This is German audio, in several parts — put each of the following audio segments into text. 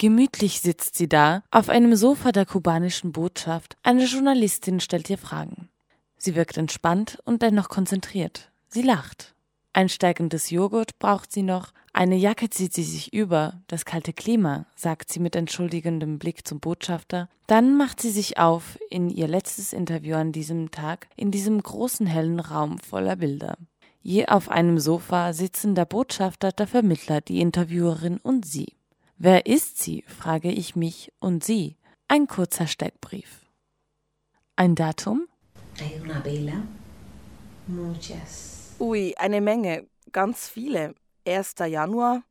Gemütlich sitzt sie da, auf einem Sofa der kubanischen Botschaft. Eine Journalistin stellt ihr Fragen. Sie wirkt entspannt und dennoch konzentriert. Sie lacht. Ein stärkendes Joghurt braucht sie noch. Eine Jacke zieht sie sich über. Das kalte Klima, sagt sie mit entschuldigendem Blick zum Botschafter. Dann macht sie sich auf in ihr letztes Interview an diesem Tag in diesem großen hellen Raum voller Bilder. Je auf einem Sofa sitzen der Botschafter, der Vermittler, die Interviewerin und sie. Wer ist sie? frage ich mich und sie. Ein kurzer Steckbrief. Ein Datum? Ui, eine Menge, ganz viele. 1. Januar,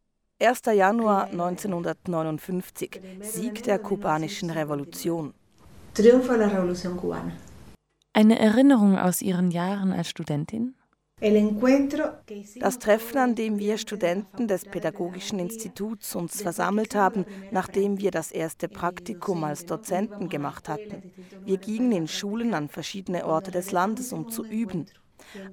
1. Januar 1959, Sieg der kubanischen Revolution. Triunfo de la Revolución Cubana. Eine Erinnerung aus Ihren Jahren als Studentin? Das Treffen, an dem wir Studenten des Pädagogischen Instituts uns versammelt haben, nachdem wir das erste Praktikum als Dozenten gemacht hatten. Wir gingen in Schulen an verschiedene Orte des Landes, um zu üben.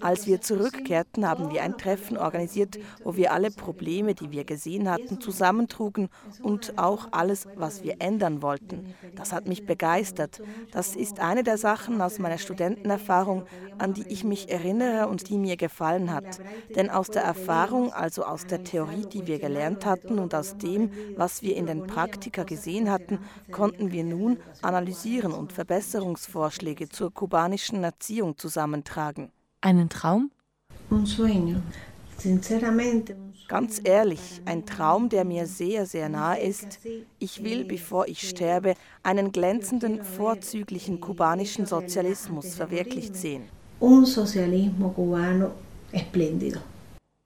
Als wir zurückkehrten, haben wir ein Treffen organisiert, wo wir alle Probleme, die wir gesehen hatten, zusammentrugen und auch alles, was wir ändern wollten. Das hat mich begeistert. Das ist eine der Sachen aus meiner Studentenerfahrung, an die ich mich erinnere und die mir gefallen hat. Denn aus der Erfahrung, also aus der Theorie, die wir gelernt hatten und aus dem, was wir in den Praktika gesehen hatten, konnten wir nun analysieren und Verbesserungsvorschläge zur kubanischen Erziehung zusammentragen. Einen Traum? Ganz ehrlich, ein Traum, der mir sehr, sehr nahe ist. Ich will, bevor ich sterbe, einen glänzenden, vorzüglichen kubanischen Sozialismus verwirklicht sehen.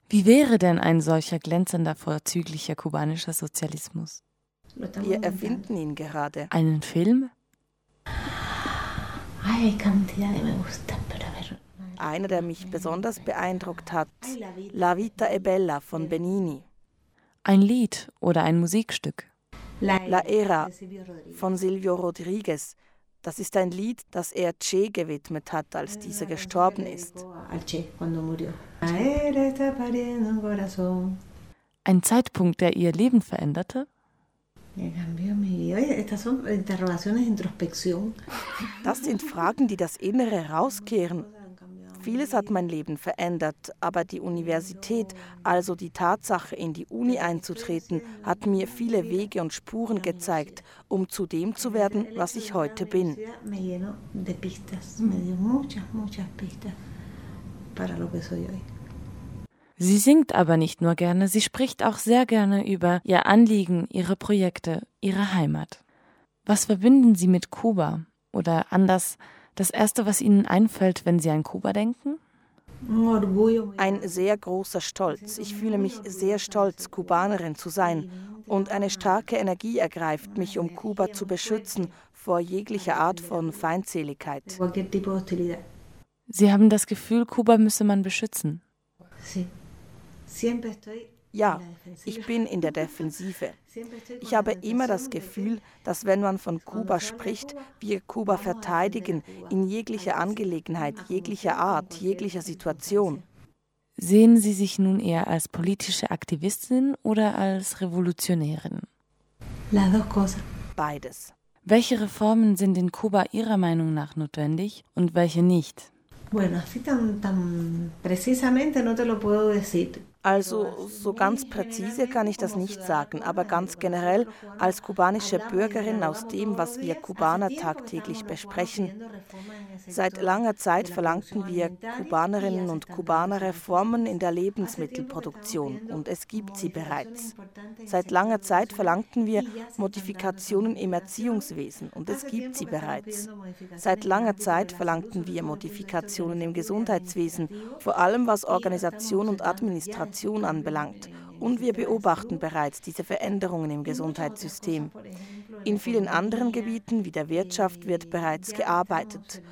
Wie wäre denn ein solcher glänzender, vorzüglicher kubanischer Sozialismus? Wir erfinden ihn gerade. Einen Film? Ay, cantidad de me gusta, einer, der mich besonders beeindruckt hat, La Vita e Bella von Benini. Ein Lied oder ein Musikstück. La Era von Silvio Rodriguez. Das ist ein Lied, das er Che gewidmet hat, als dieser gestorben ist. Ein Zeitpunkt, der ihr Leben veränderte? Das sind Fragen, die das Innere rauskehren Vieles hat mein Leben verändert, aber die Universität, also die Tatsache, in die Uni einzutreten, hat mir viele Wege und Spuren gezeigt, um zu dem zu werden, was ich heute bin. Sie singt aber nicht nur gerne, sie spricht auch sehr gerne über ihr Anliegen, ihre Projekte, ihre Heimat. Was verbinden Sie mit Kuba? Oder anders, das Erste, was Ihnen einfällt, wenn Sie an Kuba denken? Ein sehr großer Stolz. Ich fühle mich sehr stolz, Kubanerin zu sein. Und eine starke Energie ergreift mich, um Kuba zu beschützen vor jeglicher Art von Feindseligkeit. Sie haben das Gefühl, Kuba müsse man beschützen. Ja, ich bin in der Defensive. Ich habe immer das Gefühl, dass wenn man von Kuba spricht, wir Kuba verteidigen in jeglicher Angelegenheit, jeglicher Art, jeglicher Situation. Sehen Sie sich nun eher als politische Aktivistin oder als Revolutionärin? Beides. Welche Reformen sind in Kuba Ihrer Meinung nach notwendig und welche nicht? Bueno, así tan, tan precisamente no te lo puedo decir. Also so ganz präzise kann ich das nicht sagen, aber ganz generell als kubanische Bürgerin aus dem, was wir Kubaner tagtäglich besprechen. Seit langer Zeit verlangten wir Kubanerinnen und Kubaner Reformen in der Lebensmittelproduktion und es gibt sie bereits. Seit langer Zeit verlangten wir Modifikationen im Erziehungswesen und es gibt sie bereits. Seit langer Zeit verlangten wir Modifikationen im Gesundheitswesen, vor allem was Organisation und Administration Migration anbelangt. Und wir beobachten bereits diese Veränderungen im Gesundheitssystem. In vielen anderen Gebieten wie der Wirtschaft wird bereits gearbeitet,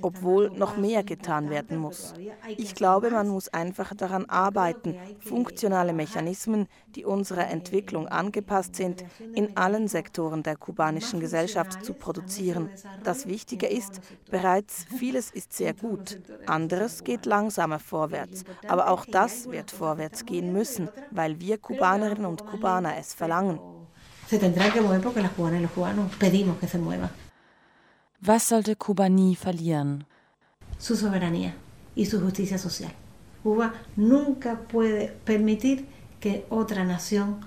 obwohl noch mehr getan werden muss. Ich glaube, man muss einfach daran arbeiten, funktionale Mechanismen, die unserer Entwicklung angepasst sind, in allen Sektoren der kubanischen Gesellschaft zu produzieren. Das Wichtige ist, bereits vieles ist sehr gut, anderes geht langsamer vorwärts, aber auch das wird vorwärts gehen müssen, weil wir Kubanerinnen und Kubaner es verlangen. Was sollte Kuba nie verlieren? Su soberanía y su justicia social. Cuba nunca puede permitir que otra nación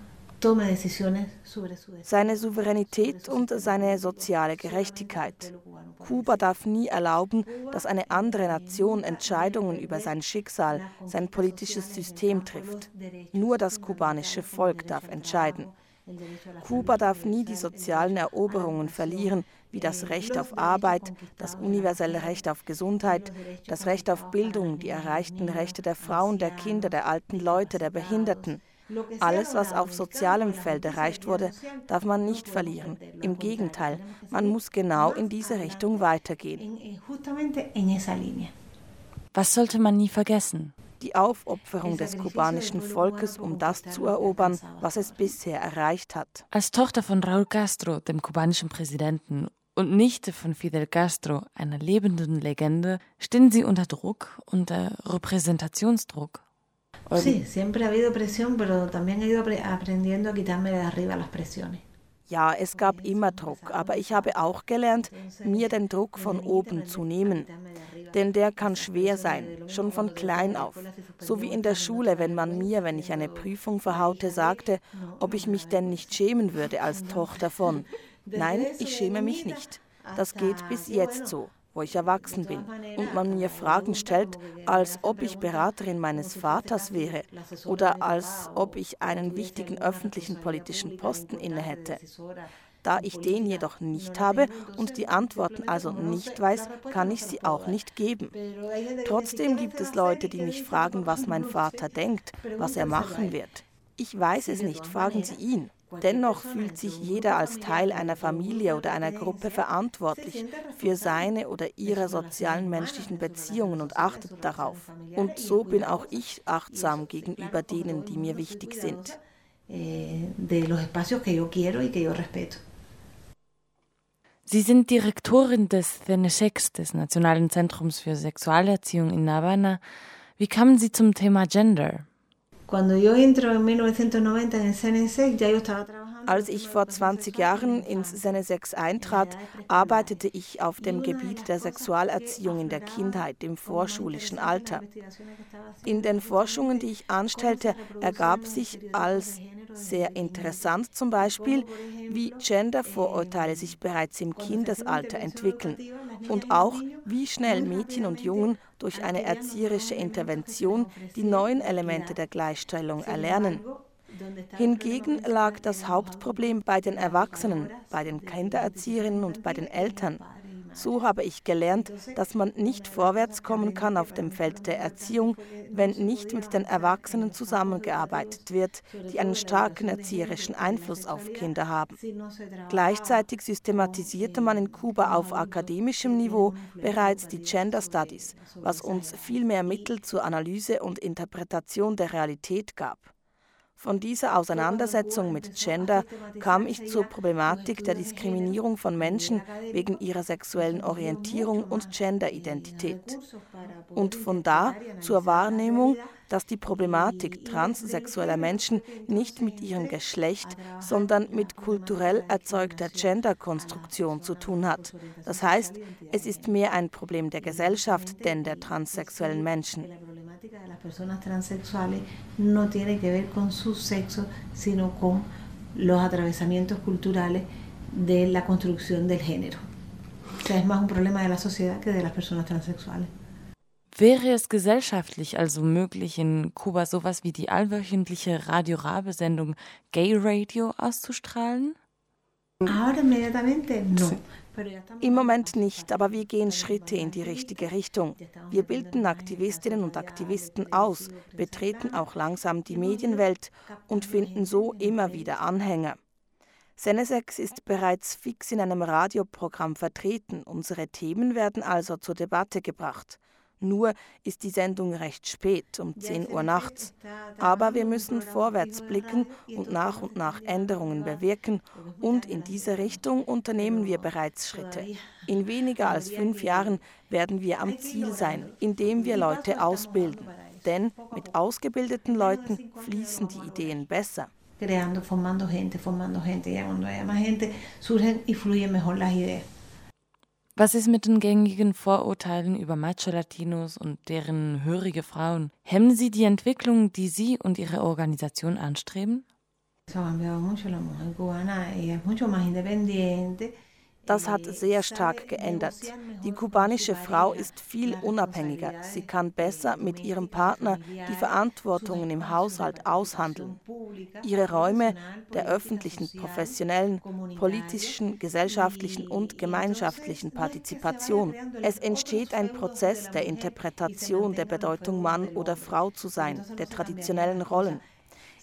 seine Souveränität und seine soziale Gerechtigkeit. Kuba darf nie erlauben, dass eine andere Nation Entscheidungen über sein Schicksal, sein politisches System trifft. Nur das kubanische Volk darf entscheiden. Kuba darf nie die sozialen Eroberungen verlieren, wie das Recht auf Arbeit, das universelle Recht auf Gesundheit, das Recht auf Bildung, die erreichten Rechte der Frauen, der Kinder, der alten Leute, der Behinderten. Alles, was auf sozialem Feld erreicht wurde, darf man nicht verlieren. Im Gegenteil, man muss genau in diese Richtung weitergehen. Was sollte man nie vergessen? Die Aufopferung des kubanischen Volkes, um das zu erobern, was es bisher erreicht hat. Als Tochter von Raúl Castro, dem kubanischen Präsidenten, und Nichte von Fidel Castro, einer lebenden Legende, stehen sie unter Druck, unter Repräsentationsdruck. Sí, siempre ha habido presión, pero también he ido aprendiendo a quitarme de arriba las presiones. Ja, es gab immer Druck, aber ich habe auch gelernt, mir den Druck von oben zu nehmen. Denn der kann schwer sein, schon von klein auf. So wie in der Schule, wenn man mir, wenn ich eine Prüfung verhaute, sagte, ob ich mich denn nicht schämen würde als Tochter von. Nein, ich schäme mich nicht. Das geht bis jetzt so wo ich erwachsen bin und man mir Fragen stellt, als ob ich Beraterin meines Vaters wäre oder als ob ich einen wichtigen öffentlichen politischen Posten inne hätte. Da ich den jedoch nicht habe und die Antworten also nicht weiß, kann ich sie auch nicht geben. Trotzdem gibt es Leute, die mich fragen, was mein Vater denkt, was er machen wird. Ich weiß es nicht, fragen Sie ihn. Dennoch fühlt sich jeder als Teil einer Familie oder einer Gruppe verantwortlich für seine oder ihre sozialen menschlichen Beziehungen und achtet darauf. Und so bin auch ich achtsam gegenüber denen, die mir wichtig sind. Sie sind Direktorin des CENESEX, des Nationalen Zentrums für Sexualerziehung in Havana. Wie kamen Sie zum Thema Gender? Als ich vor 20 Jahren ins Senesex eintrat, arbeitete ich auf dem Gebiet der Sexualerziehung in der Kindheit, im vorschulischen Alter. In den Forschungen, die ich anstellte, ergab sich als sehr interessant zum Beispiel, wie Gender-Vorurteile sich bereits im Kindesalter entwickeln und auch, wie schnell Mädchen und Jungen durch eine erzieherische Intervention die neuen Elemente der Gleichstellung erlernen. Hingegen lag das Hauptproblem bei den Erwachsenen, bei den Kindererzieherinnen und bei den Eltern. So habe ich gelernt, dass man nicht vorwärts kommen kann auf dem Feld der Erziehung, wenn nicht mit den Erwachsenen zusammengearbeitet wird, die einen starken erzieherischen Einfluss auf Kinder haben. Gleichzeitig systematisierte man in Kuba auf akademischem Niveau bereits die Gender Studies, was uns viel mehr Mittel zur Analyse und Interpretation der Realität gab. Von dieser Auseinandersetzung mit Gender kam ich zur Problematik der Diskriminierung von Menschen wegen ihrer sexuellen Orientierung und Genderidentität. Und von da zur Wahrnehmung, dass die Problematik transsexueller Menschen nicht mit ihrem Geschlecht, sondern mit kulturell erzeugter Genderkonstruktion zu tun hat. Das heißt, es ist mehr ein Problem der Gesellschaft denn der transsexuellen Menschen. Personas transexuales no tiene que ver con su sexo, sino con los atravesamientos culturales de la construcción del género. O sea, es más un problema de la sociedad que de las personas transexuales. Wäre es gesellschaftlich also möglich, in Kuba sowas wie die allwöchentliche Radio Rabe-Sendung Gay Radio auszustrahlen? No. Im Moment nicht, aber wir gehen Schritte in die richtige Richtung. Wir bilden Aktivistinnen und Aktivisten aus, betreten auch langsam die Medienwelt und finden so immer wieder Anhänger. Senesex ist bereits fix in einem Radioprogramm vertreten. Unsere Themen werden also zur Debatte gebracht. Nur ist die Sendung recht spät, um 10 Uhr nachts. Aber wir müssen vorwärts blicken und nach und nach Änderungen bewirken und in diese Richtung unternehmen wir bereits Schritte. In weniger als fünf Jahren werden wir am Ziel sein, indem wir Leute ausbilden. Denn mit ausgebildeten Leuten fließen die Ideen besser. creando, formando gente, formando gente. Ya cuando haya más gente, surgen y fluyen mejor las ideas. Was ist mit den gängigen Vorurteilen über Macho-Latinos und deren hörige Frauen? Hemmen sie die Entwicklung, die Sie und Ihre Organisation anstreben? Das hat sehr stark geändert. Die kubanische Frau ist viel unabhängiger. Sie kann besser mit ihrem Partner die Verantwortungen im Haushalt aushandeln. Ihre Räume der öffentlichen, professionellen, politischen, gesellschaftlichen und gemeinschaftlichen Partizipation. Es entsteht ein Prozess der Interpretation der Bedeutung Mann oder Frau zu sein, der traditionellen Rollen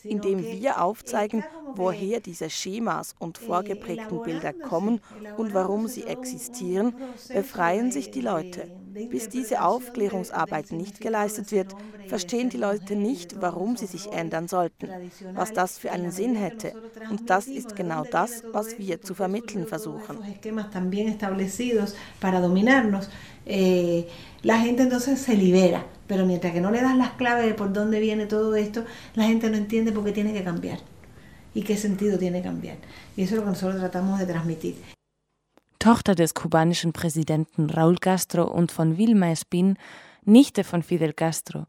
indem wir aufzeigen, woher diese Schemas und vorgeprägten Bilder kommen und warum sie existieren, befreien sich die Leute. Bis diese Aufklärungsarbeit nicht geleistet wird, verstehen die Leute nicht, warum sie sich ändern sollten, was das für einen Sinn hätte. Und das ist genau das, was wir zu vermitteln versuchen. Eh, la gente entonces se libera, pero mientras que no le das las claves de por dónde viene todo esto, la gente no entiende por qué tiene que cambiar y qué sentido tiene cambiar. Y eso es lo que nosotros tratamos de transmitir. Tochter des kubanischen Präsidenten Raúl Castro und von Vilma Espin, Nichte von Fidel Castro,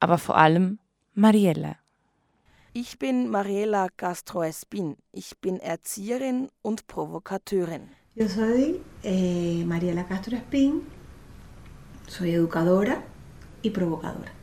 aber vor allem Mariela. Ich bin Mariela Castro Espin. Ich bin Erzieherin und Provokateurin. Yo soy eh, Mariela Castro Espin, soy educadora y provocadora.